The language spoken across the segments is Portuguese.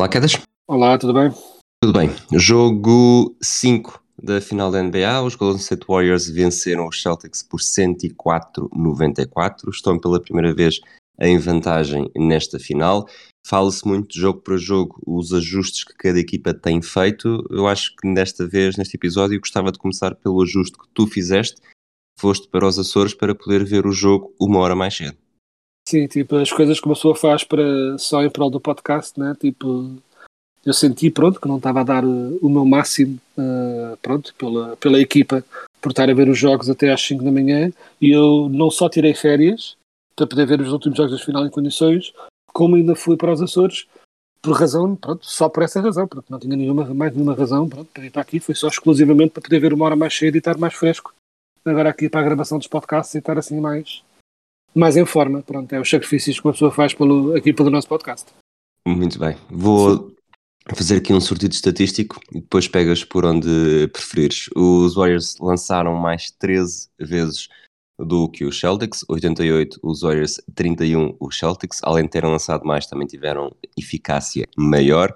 Olá, Quedas. Olá, tudo bem? Tudo bem. Jogo 5 da final da NBA. Os Golden State Warriors venceram os Celtics por 104-94. Estão pela primeira vez em vantagem nesta final. Fala-se muito de jogo para jogo, os ajustes que cada equipa tem feito. Eu acho que desta vez, neste episódio, gostava de começar pelo ajuste que tu fizeste. Foste para os Açores para poder ver o jogo uma hora mais cedo. Sim, tipo, as coisas que uma pessoa faz para, só em prol do podcast, né? Tipo, eu senti, pronto, que não estava a dar uh, o meu máximo, uh, pronto, pela, pela equipa, por estar a ver os jogos até às 5 da manhã, e eu não só tirei férias para poder ver os últimos jogos da final em condições, como ainda fui para os Açores, por razão, pronto, só por essa razão, porque não tinha nenhuma, mais nenhuma razão, pronto, para ir para aqui, foi só exclusivamente para poder ver uma hora mais cedo e estar mais fresco, agora aqui para a gravação dos podcasts e estar assim mais, mais em forma, pronto, é os sacrifícios que uma pessoa faz pelo, aqui pelo nosso podcast. Muito bem. Vou fazer aqui um sortido estatístico e depois pegas por onde preferires. Os Warriors lançaram mais 13 vezes do que os Celtics, 88 os Warriors, 31 os Celtics, além de terem lançado mais, também tiveram eficácia maior.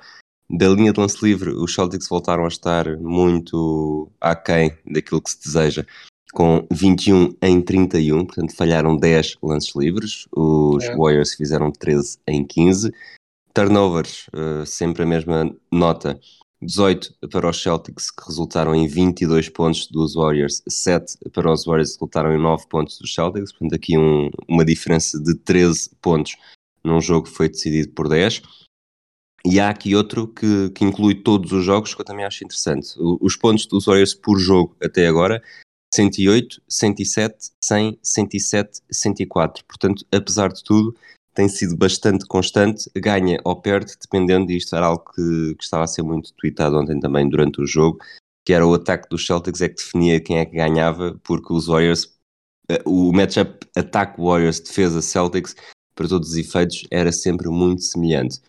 Da linha de lance livre, os Celtics voltaram a estar muito aquém daquilo que se deseja, com 21 em 31, portanto falharam 10 lances livres, os É. Warriors fizeram 13 em 15. Turnovers, eh, sempre a mesma nota, 18 para os Celtics, que resultaram em 22 pontos dos Warriors, 7 para os Warriors, que resultaram em 9 pontos dos Celtics, portanto aqui um- uma diferença de 13 pontos num jogo que foi decidido por 10. E há aqui outro que, que inclui todos os jogos que eu também acho interessante. Os pontos dos Warriors por jogo até agora, 108, 107, 100, 107, 104. Portanto, apesar de tudo, tem sido bastante constante, ganha ou perde, dependendo, e isto era algo que, que estava a ser muito tweetado ontem também durante o jogo, que era o ataque dos Celtics é que definia quem é que ganhava, porque os Warriors, eh, o matchup ataque Warriors, defesa Celtics, para todos os efeitos, era sempre muito semelhante.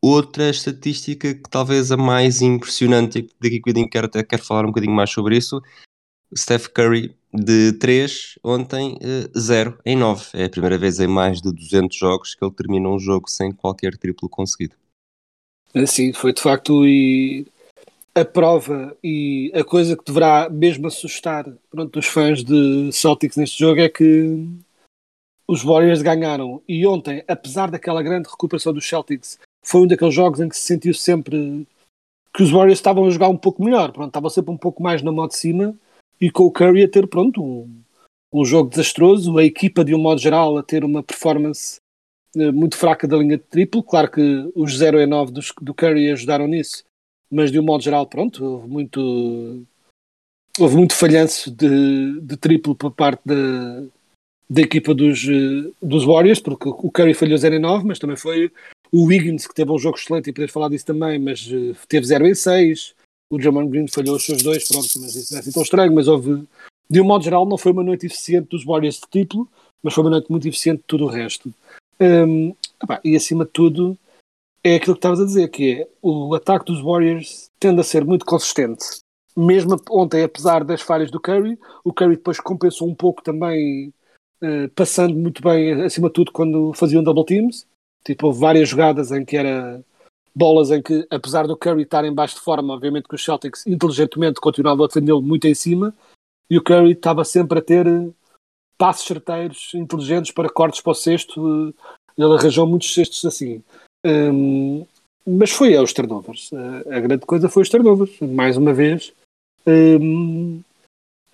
Outra estatística que talvez a mais impressionante, e daqui a quero, quero falar um bocadinho mais sobre isso, Steph Curry de 3, ontem 0 em 9. É a primeira vez em mais de 200 jogos que ele termina um jogo sem qualquer triplo conseguido. Sim, foi de facto e a prova e a coisa que deverá mesmo assustar pronto, os fãs de Celtics neste jogo é que os Warriors ganharam e ontem, apesar daquela grande recuperação dos Celtics, foi um daqueles jogos em que se sentiu sempre que os Warriors estavam a jogar um pouco melhor, pronto, estavam sempre um pouco mais na mão de cima e com o Curry a ter pronto um, um jogo desastroso, a equipa de um modo geral a ter uma performance eh, muito fraca da linha de triplo. Claro que os 0 e 9 dos, do Curry ajudaram nisso, mas de um modo geral, pronto, houve muito, houve muito falhanço de, de triplo por parte da, da equipa dos, eh, dos Warriors, porque o Curry falhou 0 em 9, mas também foi o Wiggins que teve um jogo excelente e podes falar disso também, mas eh, teve 0 em 6. O Jamal Green falhou os seus dois, pronto, mas isso não é assim tão estranho, mas houve, de um modo geral, não foi uma noite eficiente dos Warriors de triplo, mas foi uma noite muito eficiente de tudo o resto. Epá, e acima de tudo, é aquilo que estavas a dizer, que é o ataque dos Warriors tende a ser muito consistente. Mesmo ontem, apesar das falhas do Curry, o Curry depois compensou um pouco também, eh, passando muito bem, acima de tudo, quando faziam double teams. Tipo, houve várias jogadas em que era bolas em que, apesar do Curry estar em baixo de forma, obviamente que os Celtics inteligentemente continuavam a defendê-lo muito em cima, e o Curry estava sempre a ter eh, passos certeiros, inteligentes para cortes para o sexto. eh, Ele arranjou muitos cestos assim. Hum, mas foi aos turnovers. Eh, a grande coisa foi os turnovers. Mais uma vez, hum,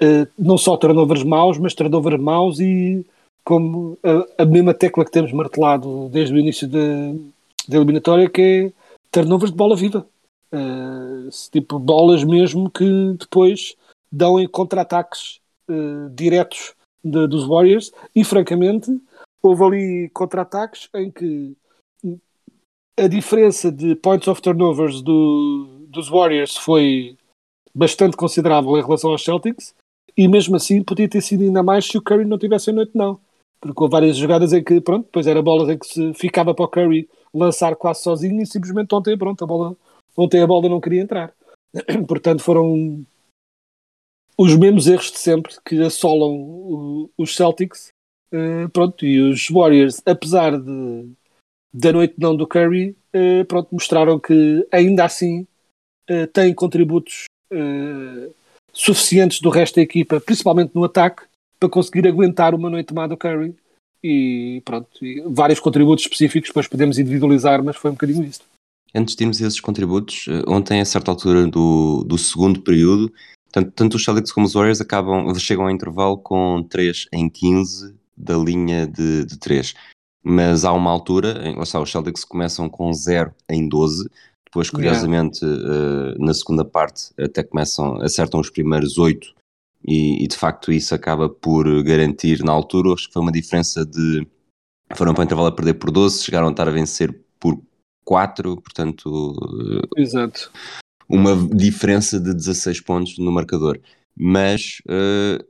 eh, não só turnovers maus, mas turnovers maus e como a, a mesma tecla que temos martelado desde o início da, da eliminatória, que é turnovers de bola viva. Eh, tipo bolas mesmo que depois dão em contra-ataques eh, diretos de- dos Warriors e, francamente, houve ali contra-ataques em que a diferença de points of turnovers do- dos Warriors foi bastante considerável em relação aos Celtics e mesmo assim podia ter sido ainda mais se o Curry não tivesse a noite não. Porque houve várias jogadas em que, pronto, depois era bolas em que se ficava para o Curry lançar quase sozinho e simplesmente ontem, pronto, a bola, ontem a bola não queria entrar. Portanto, foram os mesmos erros de sempre que assolam o- os Celtics. Eh, pronto, e os Warriors, apesar de, da noite não do Curry, eh, pronto, mostraram que ainda assim eh, têm contributos suficientes do resto da equipa, principalmente no ataque, para conseguir aguentar uma noite má do Curry. E pronto, e vários contributos específicos, depois podemos individualizar, mas foi um bocadinho isto. Antes de irmos a esses contributos, eh, ontem, a certa altura do, do segundo período, tanto, tanto os Celtics como os Warriors acabam, chegam ao intervalo com 3 em 15 da linha de, de 3. Mas há uma altura, ou seja, os Celtics começam com 0 em 12, depois, curiosamente, eh, na segunda parte, até começam, acertam os primeiros 8 e, e, de facto isso acaba por garantir, na altura, acho que foi uma diferença de. Foram para o intervalo a perder por 12, chegaram a estar a vencer por 4, portanto, Exato. uma diferença de 16 pontos no marcador. Mas eh,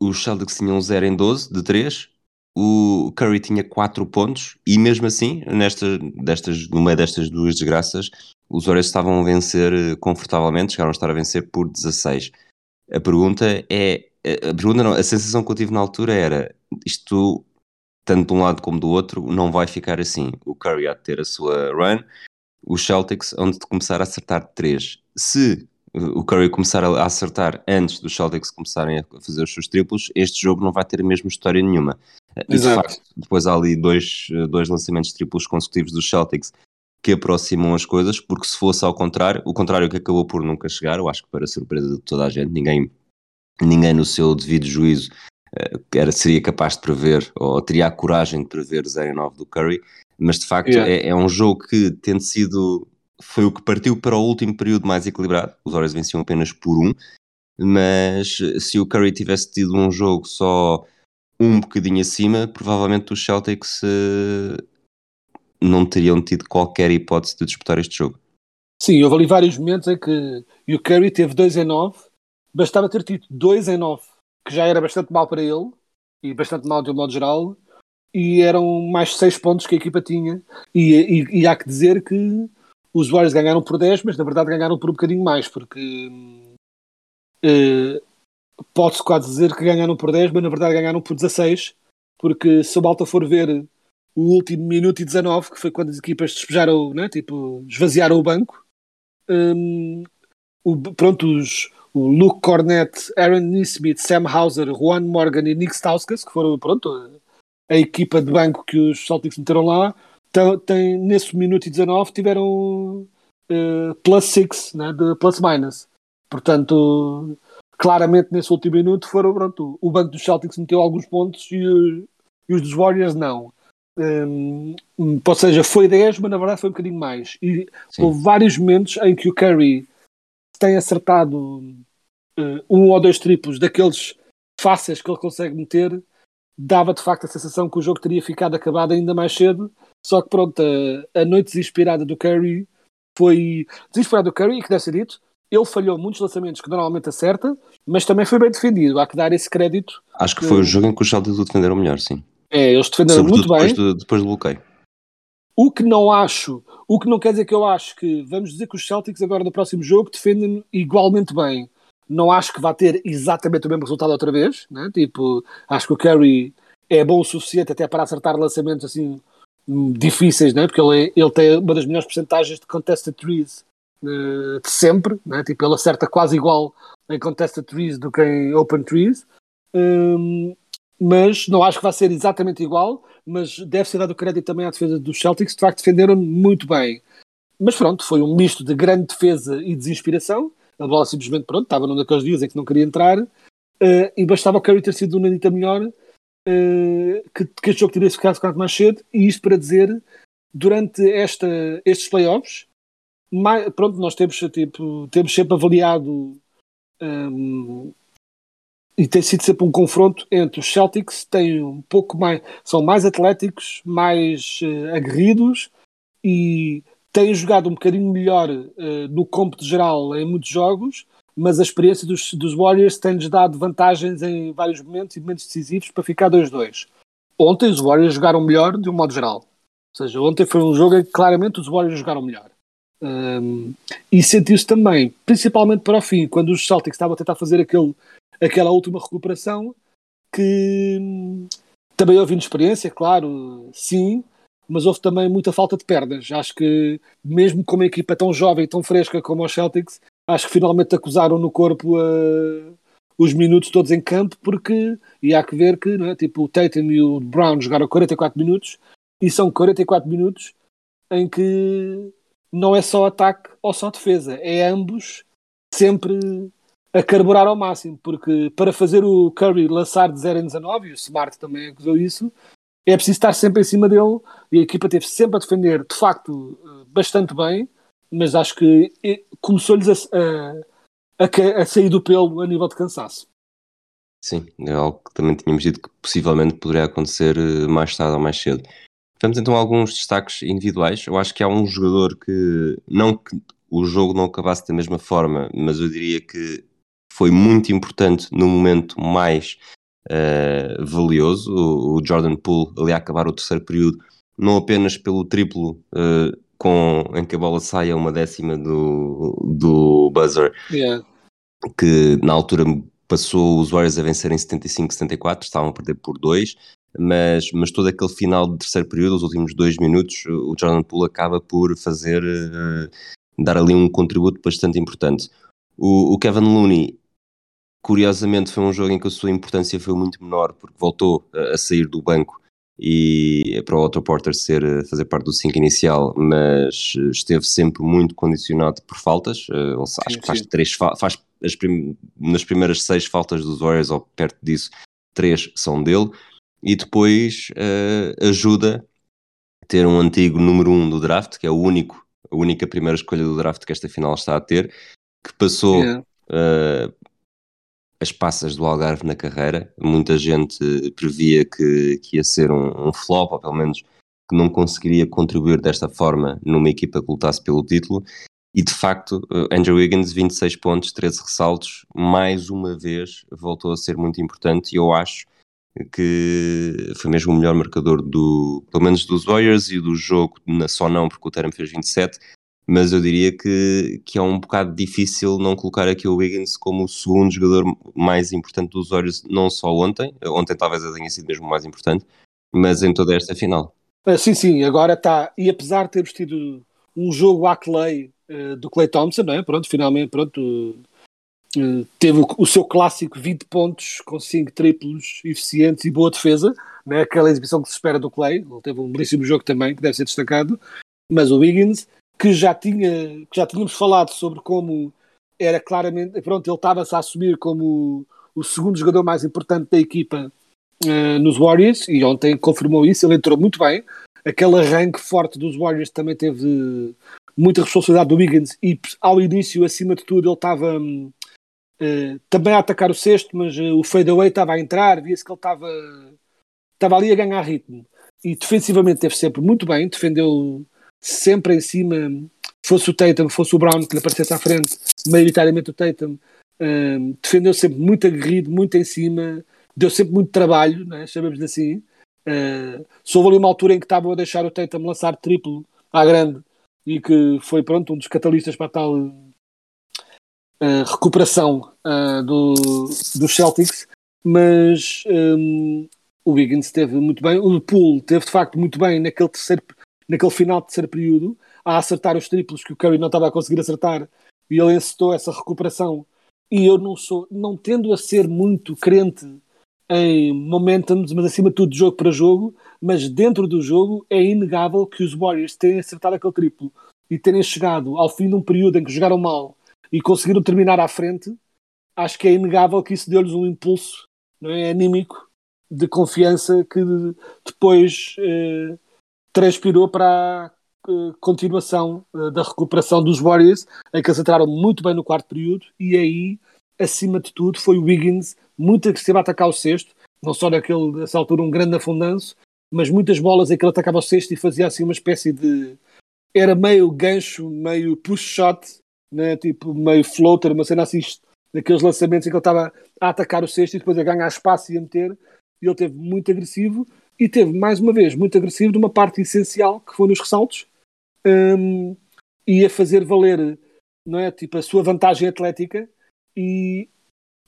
os Celtics tinham 0 em 12, de 3. O Curry tinha 4 pontos e mesmo assim, nesta, destas, no meio destas duas desgraças, os Warriors estavam a vencer eh, confortavelmente, chegaram a estar a vencer por 16. A pergunta é, a pergunta não, a sensação que eu tive na altura era, isto, tanto de um lado como do outro, não vai ficar assim. O Curry há de ter a sua run, os Celtics onde de começar a acertar 3. Se o Curry começar a acertar antes dos Celtics começarem a fazer os seus triplos, este jogo não vai ter a mesma história nenhuma. E de facto, depois há ali dois, dois lançamentos triplos consecutivos dos Celtics que aproximam as coisas, porque se fosse ao contrário, o contrário que acabou por nunca chegar, eu acho que para surpresa de toda a gente, ninguém, ninguém no seu devido juízo eh, era, seria capaz de prever, ou teria a coragem de prever 0 em 9 do Curry, mas de facto Yeah. é, é um jogo que, tendo sido, foi o que partiu para o último período mais equilibrado, os Warriors venciam apenas por um, mas se o Curry tivesse tido um jogo só um bocadinho acima, provavelmente os Celtics eh, não teriam tido qualquer hipótese de disputar este jogo. Sim, houve ali vários momentos em que o Curry teve 2 em 9, bastava ter tido 2 em 9, que já era bastante mal para ele, e bastante mal de um modo geral, e eram mais 6 pontos que a equipa tinha. E, e- e há que dizer que os Warriors ganharam por 10, mas na verdade ganharam por um bocadinho mais, porque eh, pode-se quase dizer que ganharam por 10, mas na verdade ganharam por 16, porque se o Malta for ver o último minuto e 19, que foi quando as equipas despejaram, né, tipo, esvaziaram o banco, hum, o, pronto, os, o Luke Cornett, Aaron Nismith, Sam Hauser, Juan Morgan e Nick Stauskas, que foram, pronto, a, equipa de banco que os Celtics meteram lá, tão- tem, nesse minuto e 19 tiveram eh, plus 6, né, de plus minus. Portanto, claramente nesse último minuto foram, pronto, o banco dos Celtics meteu alguns pontos e, e os dos Warriors não. Hum, ou seja, foi 10, mas na verdade foi um bocadinho mais. E Sim. houve vários momentos em que o Curry tem acertado eh, um ou dois triplos daqueles fáceis que ele consegue meter, dava de facto a sensação que o jogo teria ficado acabado ainda mais cedo. Só que pronto, a, a noite desesperada do Curry foi desesperada do Curry, e que deve ser dito, ele falhou muitos lançamentos que normalmente acerta, mas também foi bem defendido. Há que dar esse crédito. Acho que foi o jogo em que os Celtics o defenderam melhor, sim. É, eles defenderam muito bem. depois do, depois do bloqueio. O que não acho, o que não quer dizer que eu acho que vamos dizer que os Celtics agora no próximo jogo defendem igualmente bem. Não acho que vá ter exatamente o mesmo resultado outra vez, né? Tipo, acho que o Curry é bom o suficiente até para acertar lançamentos assim difíceis, né? Porque ele, é- ele tem uma das melhores percentagens de contested threes eh, de sempre, né? Tipo, ele acerta quase igual em contested threes do que em open threes. Hum, mas não acho que vai ser exatamente igual, mas deve ser dado crédito também à defesa dos Celtics, de facto defenderam muito bem. Mas pronto, foi um misto de grande defesa e desinspiração. A bola simplesmente, pronto, estava num daqueles dias em que não queria entrar eh, e bastava o Curry ter sido uma Nanita melhor eh, que, que este jogo tivesse ficado quanto mais cedo. E isto para dizer, durante esta, estes playoffs, mai- pronto, nós temos, tipo, temos sempre avaliado hum, e tem sido sempre um confronto entre os Celtics, têm um pouco mais, são mais atléticos, mais uh, aguerridos e têm jogado um bocadinho melhor uh, no cômputo geral em muitos jogos, mas a experiência dos, dos Warriors tem-lhes dado vantagens em vários momentos e momentos decisivos para ficar 2-2. Ontem os Warriors jogaram melhor de um modo geral. Ou seja, ontem foi um jogo em que claramente os Warriors jogaram melhor. Um, e sentiu-se também, principalmente para o fim, quando os Celtics estavam a tentar fazer aquele aquela última recuperação que também houve inexperiência, claro, sim, mas houve também muita falta de pernas. Acho que, mesmo com uma equipa tão jovem e tão fresca como os Celtics, acho que finalmente acusaram no corpo uh, os minutos todos em campo, porque e há que ver que é? tipo, o Tatum e o Brown jogaram 44 minutos e são 44 minutos em que não é só ataque ou só defesa, é ambos sempre a carburar ao máximo, porque para fazer o Curry lançar de 0 em 19, e o Smart também acusou isso, é preciso estar sempre em cima dele e a equipa teve sempre a defender, de facto, bastante bem, mas acho que começou-lhes a, a, a, a sair do pelo a nível de cansaço. Sim, é algo que também tínhamos dito que possivelmente poderia acontecer eh, mais tarde ou mais cedo. Vamos então a alguns destaques individuais. Eu acho que há um jogador que, não que o jogo não acabasse da mesma forma, mas eu diria que foi muito importante no momento mais uh, valioso. O, o, Jordan Poole ali a acabar o terceiro período, não apenas pelo triplo uh, com, em que a bola sai a uma décima do, do buzzer, yeah. que na altura passou os Warriors a vencerem 75-74, estavam a perder por dois. Mas, mas todo aquele final de terceiro período, os últimos dois minutos, o Jordan Poole acaba por fazer uh, dar ali um contributo bastante importante. O, o, Kevin Looney Curiosamente, foi um jogo em que a sua importância foi muito menor, porque voltou a, sair do banco e para o Otto Porter ser, fazer parte do 5 inicial, mas esteve sempre muito condicionado por faltas. Uh, acho sim, que faz três faz as prim nas primeiras seis faltas dos Warriors, ou perto disso, três são dele, e depois uh, ajuda a ter um antigo número um do draft, que é o único, a única primeira escolha do draft que esta final está a ter, que passou yeah. uh, as passas do Algarve na carreira. Muita gente previa que, que ia ser um, um, flop, ou pelo menos que não conseguiria contribuir desta forma numa equipa que lutasse pelo título. E de facto, eh, Andrew Wiggins, 26 pontos, 13 ressaltos, mais uma vez voltou a ser muito importante. E eu acho que foi mesmo o melhor marcador do, pelo menos dos Warriors e do jogo, só não porque o Terem fez 27, mas eu diria que, que é um bocado difícil não colocar aqui o Wiggins como o segundo jogador mais importante dos Warriors, não só ontem, ontem talvez tenha sido mesmo mais importante, mas em toda esta final. Ah, sim, sim, agora está, e apesar de termos tido um jogo à Clay uh, do Clay Thompson, não é? pronto, finalmente, pronto, uh, teve o, o, seu clássico 20 pontos com 5 triplos eficientes e boa defesa, não é? aquela exibição que se espera do Clay, ele teve um belíssimo jogo também, que deve ser destacado, mas o Wiggins que já, tinha, que já tínhamos falado sobre como era claramente, pronto, ele estava-se a assumir como o segundo jogador mais importante da equipa uh, nos Warriors e ontem confirmou isso, ele entrou muito bem. Aquele arranque forte dos Warriors também teve muita responsabilidade do Wiggins e ao início, acima de tudo, ele estava uh, também a atacar o sexto, mas uh, o fadeaway estava a entrar, via-se que ele estava, estava ali a ganhar ritmo. E defensivamente teve sempre muito bem, defendeu sempre em cima, fosse o Tatum, fosse o Brown que lhe aparecesse à frente, maioritariamente o Tatum, um, defendeu sempre muito aguerrido, muito em cima, deu sempre muito trabalho, né, assim. Uh, houve ali uma altura em que estavam a deixar o Tatum lançar triplo à grande e que foi pronto um dos catalistas para a tal uh, recuperação uh, do, dos Celtics, mas um, o Wiggins esteve muito bem, o Poole teve de facto muito bem naquele terceiro naquele final de terceiro período, a acertar os triplos que o Curry não estava a conseguir acertar e ele encetou essa recuperação. E eu não sou, não tendo a ser muito crente em momentums, mas acima de tudo jogo para jogo, mas dentro do jogo é inegável que os Warriors tenham acertado aquele triplo e terem chegado ao fim de um período em que jogaram mal e conseguiram terminar à frente, acho que é inegável que isso deu-lhes um impulso não é, anímico de confiança que depois eh, transpirou para a uh, continuação uh, da recuperação dos Warriors, em que eles entraram muito bem no quarto período e aí acima de tudo, foi o Wiggins, muito agressivo a atacar o sexto, não só naquele, nessa altura, um grande afundanço, mas muitas bolas em que ele atacava o sexto e fazia assim uma espécie de. Era meio gancho, meio push shot, né? tipo meio floater, uma cena assim, daqueles lançamentos em que ele estava a atacar o sexto e depois a ganhar espaço e a meter. E ele teve muito agressivo e teve, mais uma vez, muito agressivo numa parte essencial que foi nos ressaltos um, e a fazer valer não é, tipo, a sua vantagem atlética. E,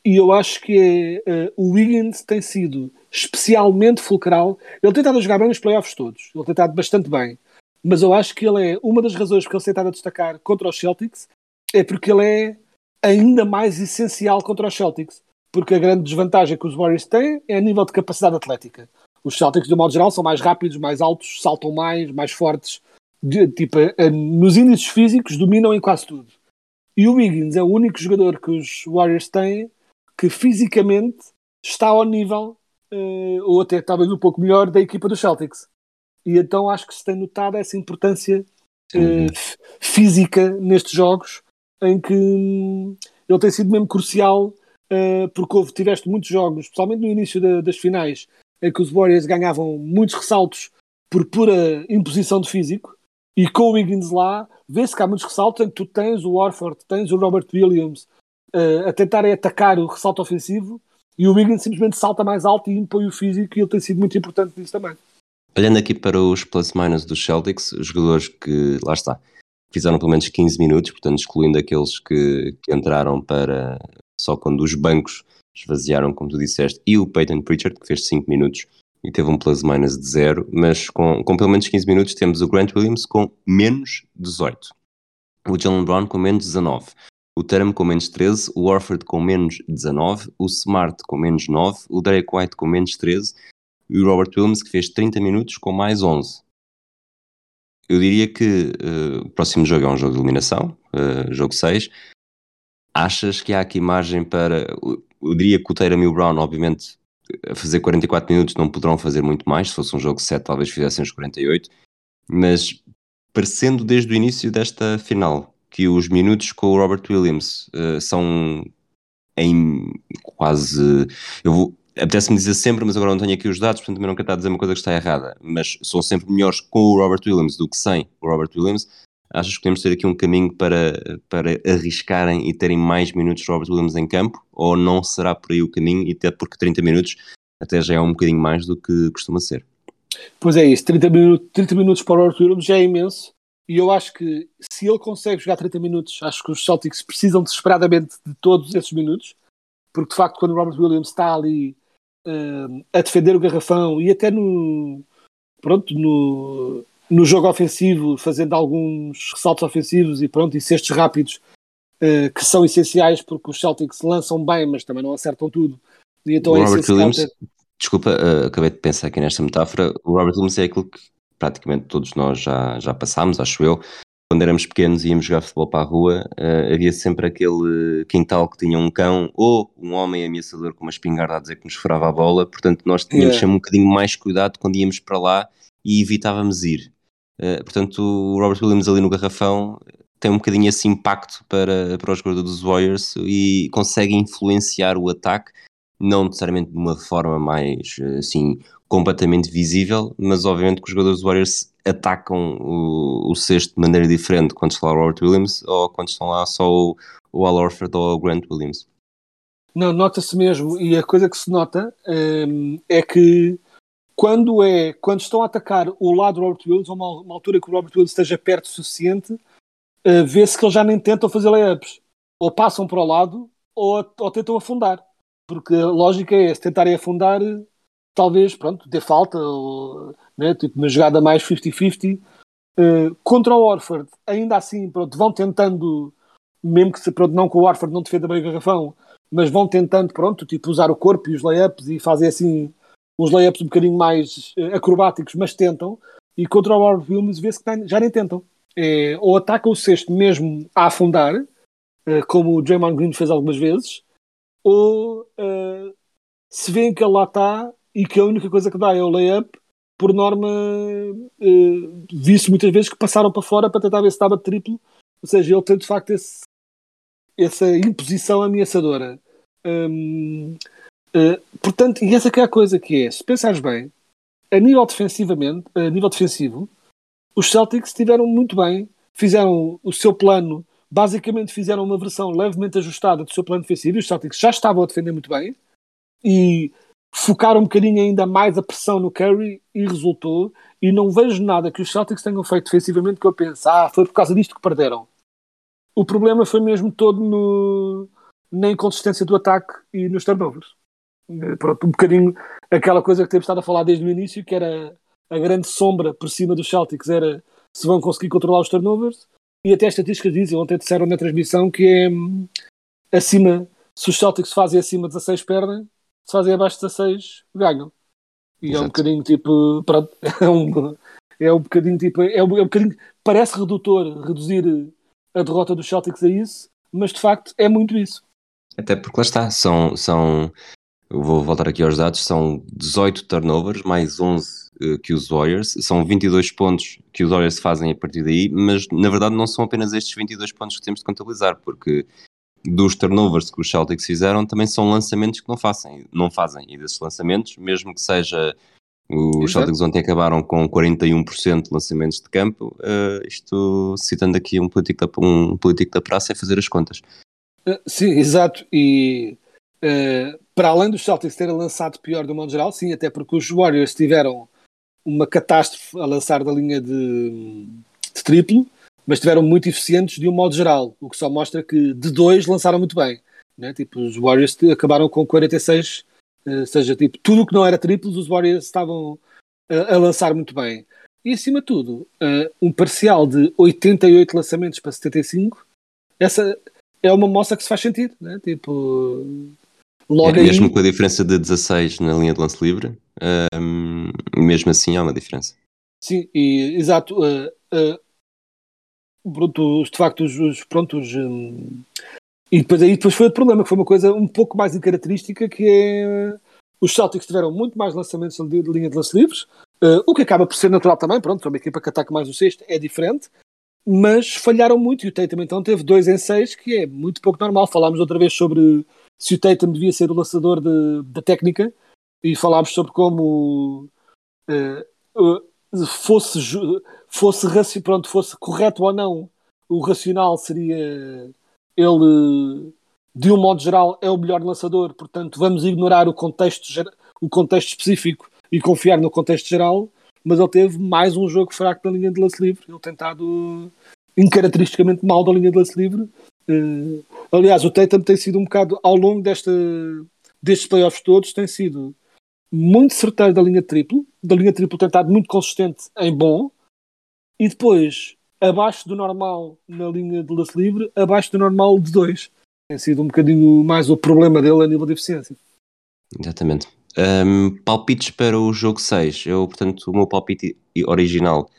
e eu acho que é, uh, o Wiggins tem sido especialmente fulcral. Ele tem estado a jogar bem nos playoffs todos, ele tem estado bastante bem, mas eu acho que ele é uma das razões porque ele tem estado a destacar contra os Celtics é porque ele é ainda mais essencial contra os Celtics. Porque a grande desvantagem que os Warriors têm é a nível de capacidade atlética. Os Celtics, de um modo geral, são mais rápidos, mais altos, saltam mais, mais fortes. De, tipo, nos índices físicos, dominam em quase tudo. E o Wiggins é o único jogador que os Warriors têm que fisicamente está ao nível, uh, ou até talvez um pouco melhor, da equipa dos Celtics. E então acho que se tem notado essa importância uh, física nestes jogos, em que hum, ele tem sido mesmo crucial, porque houve, tiveste muitos jogos, especialmente no início da, das finais, em que os Warriors ganhavam muitos ressaltos por pura imposição de físico, e com o Wiggins lá, vê-se que há muitos ressaltos em que tu tens o Warford, tens o Robert Williams uh, a tentarem atacar o ressalto ofensivo, e o Wiggins simplesmente salta mais alto e impõe o físico, e ele tem sido muito importante nisso também. Olhando aqui para os plus-minus dos Celtics, os jogadores que, lá está, fizeram pelo menos 15 minutos, portanto, excluindo aqueles que, que entraram para só quando os bancos esvaziaram, como tu disseste, e o Peyton Pritchard, que fez 5 minutos e teve um plus-minus de 0, mas com, com pelo menos 15 minutos temos o Grant Williams com menos 18, o Jalen Brown com menos 19, o Tatum com menos 13, o Warford com menos 19, o Smart com menos 9, o Drake White com menos 13 e o Robert Williams que fez 30 minutos com mais 11. Eu diria que uh, o próximo jogo é um jogo de eliminação, uh, jogo 6. Achas que há aqui margem para. Eu diria que o Tatum e o Brown, obviamente, a fazer 44 minutos não poderão fazer muito mais. Se fosse um jogo 7, talvez fizessem os 48. Mas parecendo desde o início desta final que os minutos com o Robert Williams uh, são em quase. Eu vou, apetece-me dizer sempre, mas agora não tenho aqui os dados, portanto também não quero estar a dizer uma coisa que está errada, mas são sempre melhores com o Robert Williams do que sem o Robert Williams. Achas que podemos ter aqui um caminho para, para arriscarem e terem mais minutos Robert Williams em campo? Ou não será por aí o caminho, e até porque 30 minutos até já é um bocadinho mais do que costuma ser? Pois é isso, 30 minutos, 30 minutos para o Robert Williams já é imenso. E eu acho que se ele consegue jogar 30 minutos, acho que os Celtics precisam desesperadamente de todos esses minutos, porque de facto, quando o Robert Williams está ali uh, a defender o garrafão e até no, pronto, no, no jogo ofensivo, fazendo alguns ressaltos ofensivos e pronto, e cestos rápidos uh, que são essenciais porque os Celtics lançam bem, mas também não acertam tudo. E então o é Robert Williams, ter... desculpa, uh, acabei de pensar aqui nesta metáfora. O Robert Williams é aquilo que praticamente todos nós já, já passámos, acho eu. Quando éramos pequenos e íamos jogar futebol para a rua, uh, havia sempre aquele quintal que tinha um cão ou um homem ameaçador com uma espingarda a dizer que nos furava a bola, portanto nós tínhamos Yeah. sempre um bocadinho mais cuidado quando íamos para lá e evitávamos ir. Uh, portanto, o Robert Williams ali no garrafão tem um bocadinho esse impacto para, para os jogadores dos Warriors e consegue influenciar o ataque, não necessariamente de uma forma mais assim completamente visível, mas obviamente que os jogadores dos Warriors atacam o, o cesto de maneira diferente quando está lá o Robert Williams ou quando estão lá só o, o Al Horford ou o Grant Williams. Não, nota-se mesmo, e a coisa que se nota hum, é que quando, é, quando estão a atacar o lado do Robert Williams, a uma, uma altura que o Robert Williams esteja perto o suficiente, uh, vê-se que eles já nem tentam fazer layups. Ou passam para o lado, ou, ou tentam afundar. Porque a lógica é, se tentarem afundar, talvez, pronto, dê falta, ou, né, tipo uma jogada mais 50-50. Uh, contra o Orford, ainda assim, pronto, vão tentando, mesmo que pronto, não que o Orford não defenda bem o garrafão, mas vão tentando, pronto, tipo, usar o corpo e os layups e fazem assim uns layups um bocadinho mais uh, acrobáticos, mas tentam. E contra o Robert Williams vê-se que já nem tentam. É, ou atacam o sexto mesmo a afundar, uh, como o Draymond Green fez algumas vezes, ou uh, se vêem que ele lá está e que a única coisa que dá é o layup, por norma, uh, vi-se muitas vezes que passaram para fora para tentar ver se estava triplo. Ou seja, ele tem de facto esse, essa imposição ameaçadora. Hum, eh, portanto, e essa que é a coisa que é, se pensares bem, a nível defensivamente, a nível defensivo, os Celtics estiveram muito bem, fizeram o seu plano, basicamente fizeram uma versão levemente ajustada do seu plano defensivo, e os Celtics já estavam a defender muito bem, e focaram um bocadinho ainda mais a pressão no Curry, e resultou, e não vejo nada que os Celtics tenham feito defensivamente que eu pense, ah, foi por causa disto que perderam. O problema foi mesmo todo no, na inconsistência do ataque e nos turnovers. Eh, Pronto, um bocadinho aquela coisa que temos estado a falar desde o início, que era a grande sombra por cima dos Celtics, era se vão conseguir controlar os turnovers. E até as estatísticas dizem, ontem disseram na transmissão, que é hum, acima, se os Celtics fazem acima de 16, perdem, se fazem abaixo de 16, ganham. E é um Exato. bocadinho tipo. Pronto, é um, é um bocadinho tipo. É um, é um bocadinho. Parece redutor reduzir a derrota dos Celtics a isso, mas de facto é muito isso. Até porque lá está, são, são eu vou voltar aqui aos dados, são 18 turnovers, mais 11 eh, que os Warriors, são 22 pontos que os Warriors fazem a partir daí, mas na verdade não são apenas estes 22 pontos que temos de contabilizar, porque dos turnovers que os Celtics fizeram também são lançamentos que não fazem, não fazem. e desses lançamentos, mesmo que seja os Exato. Celtics ontem acabaram com 41% de lançamentos de campo, eh, isto citando aqui um político, da, um político da praça é fazer as contas. Uh, Sim, exato. E uh, para além dos Celtics terem lançado pior do modo geral, sim, até porque os Warriors tiveram uma catástrofe a lançar da linha de, de triplo, mas estiveram muito eficientes de um modo geral, o que só mostra que de dois lançaram muito bem. Né? Tipo, os Warriors acabaram com 46, eh, ou seja, tipo, tudo o que não era triplos, os Warriors estavam eh, a lançar muito bem. E acima de tudo, eh, um parcial de 88 lançamentos para 75, essa é uma moça que se faz sentido, né? Tipo, logo É, aí, mesmo com a diferença de 16 na linha de lance livre, mesmo assim há uma diferença. sim, e, exato, eh, eh, pronto, os- de facto, os, os prontos, hum, e depois aí depois foi outro problema, que foi uma coisa um pouco mais incaracterística, que é os Celtics tiveram muito mais lançamentos de, linha de lance livres, eh, o que acaba por ser natural também, pronto, é uma equipa que ataca mais o sexto, é diferente, mas falharam muito e o Tatum então teve 2 em 6, que é muito pouco normal. Falámos outra vez sobre se o Tatum devia ser o lançador de- da técnica e falámos sobre como eh, eh, fosse, fosse, pronto, fosse correto ou não, o racional seria ele, de um modo geral, é o melhor lançador, portanto vamos ignorar o contexto, o contexto específico e confiar no contexto geral, mas ele teve mais um jogo fraco da linha de lance livre, ele tem estado incaracteristicamente mal da linha de lance livre. Eh, aliás, o Tatum tem sido um bocado, ao longo desta, destes playoffs todos, tem sido muito certeiro da linha triplo, da linha triplo tem estado muito consistente em bom, e depois abaixo do normal na linha de lance livre, abaixo do normal de dois. Tem sido um bocadinho mais o problema dele a nível de eficiência. Exatamente. Hum, palpites para o jogo 6. Eu, portanto, o meu palpite original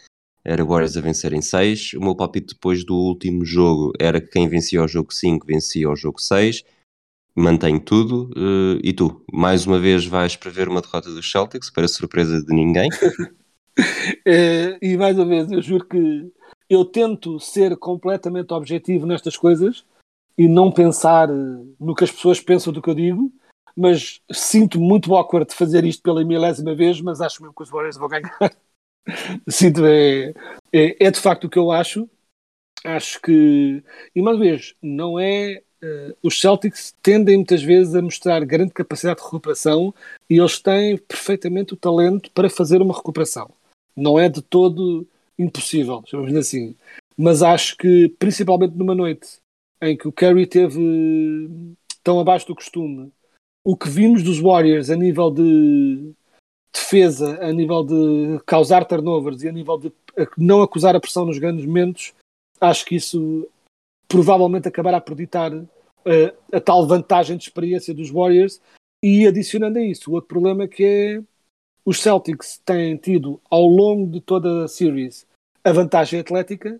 era Warriors a vencer em 6. O meu palpite depois do último jogo era que quem vencia o jogo 5 vencia o jogo 6. Mantenho tudo. Eh, e tu, mais uma vez, vais prever uma derrota dos Celtics, para surpresa de ninguém. Eh, e mais uma vez, eu juro que eu tento ser completamente objetivo nestas coisas e não pensar eh, no que as pessoas pensam do que eu digo, mas sinto muito awkward de fazer isto pela milésima vez, mas acho mesmo que os Warriors vão ganhar. sinto, é, é, é de facto o que eu acho. Acho que, e mais uma vez, não é. eh, os Celtics tendem muitas vezes a mostrar grande capacidade de recuperação e eles têm perfeitamente o talento para fazer uma recuperação. Não é de todo impossível, chamamos assim. Mas acho que, principalmente numa noite em que o Curry teve tão abaixo do costume, o que vimos dos Warriors a nível de defesa, a nível de causar turnovers e a nível de não acusar a pressão nos grandes momentos, acho que isso provavelmente acabará por ditar eh, a tal vantagem de experiência dos Warriors e adicionando a isso, o outro problema que é os Celtics têm tido ao longo de toda a series a vantagem atlética,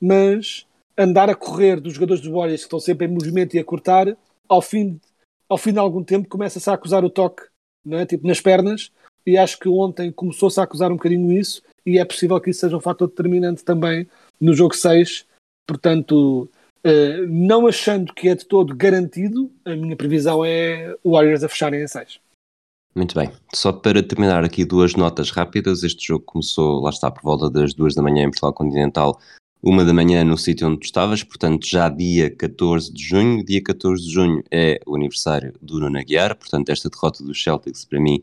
mas andar a correr dos jogadores dos Warriors que estão sempre em movimento e a cortar, ao fim, ao fim de algum tempo começa-se a acusar o toque, não é? tipo nas pernas, e acho que ontem começou-se a acusar um bocadinho isso, e é possível que isso seja um fator determinante também no jogo 6. Portanto, Uh, não achando que é de todo garantido, a minha previsão é o Warriors a fecharem em 6. Muito bem. Só para terminar aqui duas notas rápidas. Este jogo começou, lá está, por volta das duas da manhã em Portugal Continental, uma da manhã no sítio onde tu estavas, portanto já dia 14 de junho. Dia 14 de junho é o aniversário do Nuno Aguiar, portanto esta derrota dos Celtics para mim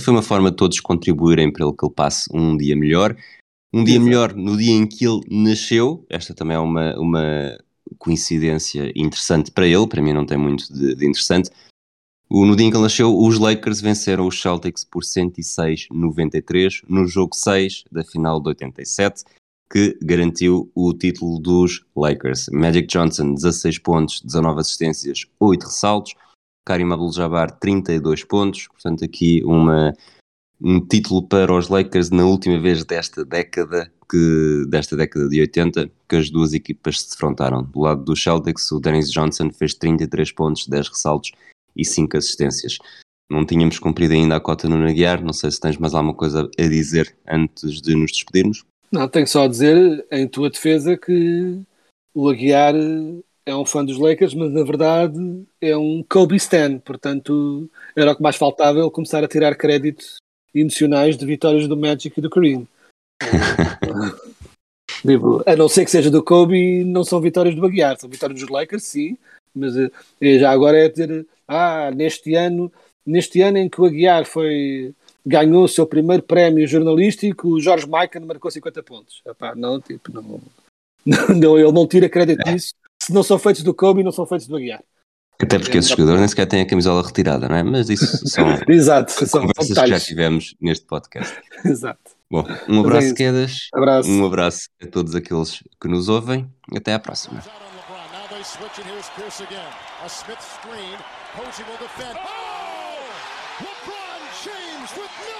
foi uma forma de todos contribuírem para que ele passe um dia melhor. Um dia Exato. melhor no dia em que ele nasceu, esta também é uma, uma coincidência interessante para ele, para mim não tem muito de, de interessante. O, no dia em que ele nasceu, os Lakers venceram os Celtics por 106-93 no jogo 6 da final de 87, que garantiu o título dos Lakers. Magic Johnson, 16 pontos, 19 assistências, 8 ressaltos. Karim Abdul-Jabbar, 32 pontos. Portanto, aqui uma, um título para os Lakers na última vez desta década, que, desta década de 80, que as duas equipas se defrontaram. Do lado dos Celtics, o Dennis Johnson fez 33 pontos, 10 ressaltos e 5 assistências. Não tínhamos cumprido ainda a cota no Naguiar, não sei se tens mais alguma coisa a dizer antes de nos despedirmos. Não, tenho só a dizer em tua defesa que o Aguiar é um fã dos Lakers, mas na verdade é um Kobe Stan, portanto era o que mais faltava ele começar a tirar créditos emocionais de vitórias do Magic e do Kareem. Tipo, a não ser que seja do Kobe, não são vitórias do Aguiar, são vitórias dos Lakers, sim, mas eh, já agora é dizer, ah, neste ano, neste ano em que o Aguiar foi ganhou o seu primeiro prémio jornalístico, o Jorge Michael marcou 50 pontos. Epá, não, tipo, não, não, ele não tira crédito é. disso. Se não são feitos do Kobe, não são feitos do Aguiar. Até porque esse jogador nem sequer tem a camisola retirada, não é? Mas isso são Exato, são conversas que já tivemos neste podcast. Exato. Bom, um abraço, é Quedas. Abraço. Um abraço a todos aqueles que nos ouvem. Até à próxima. Oh! LeBron James with no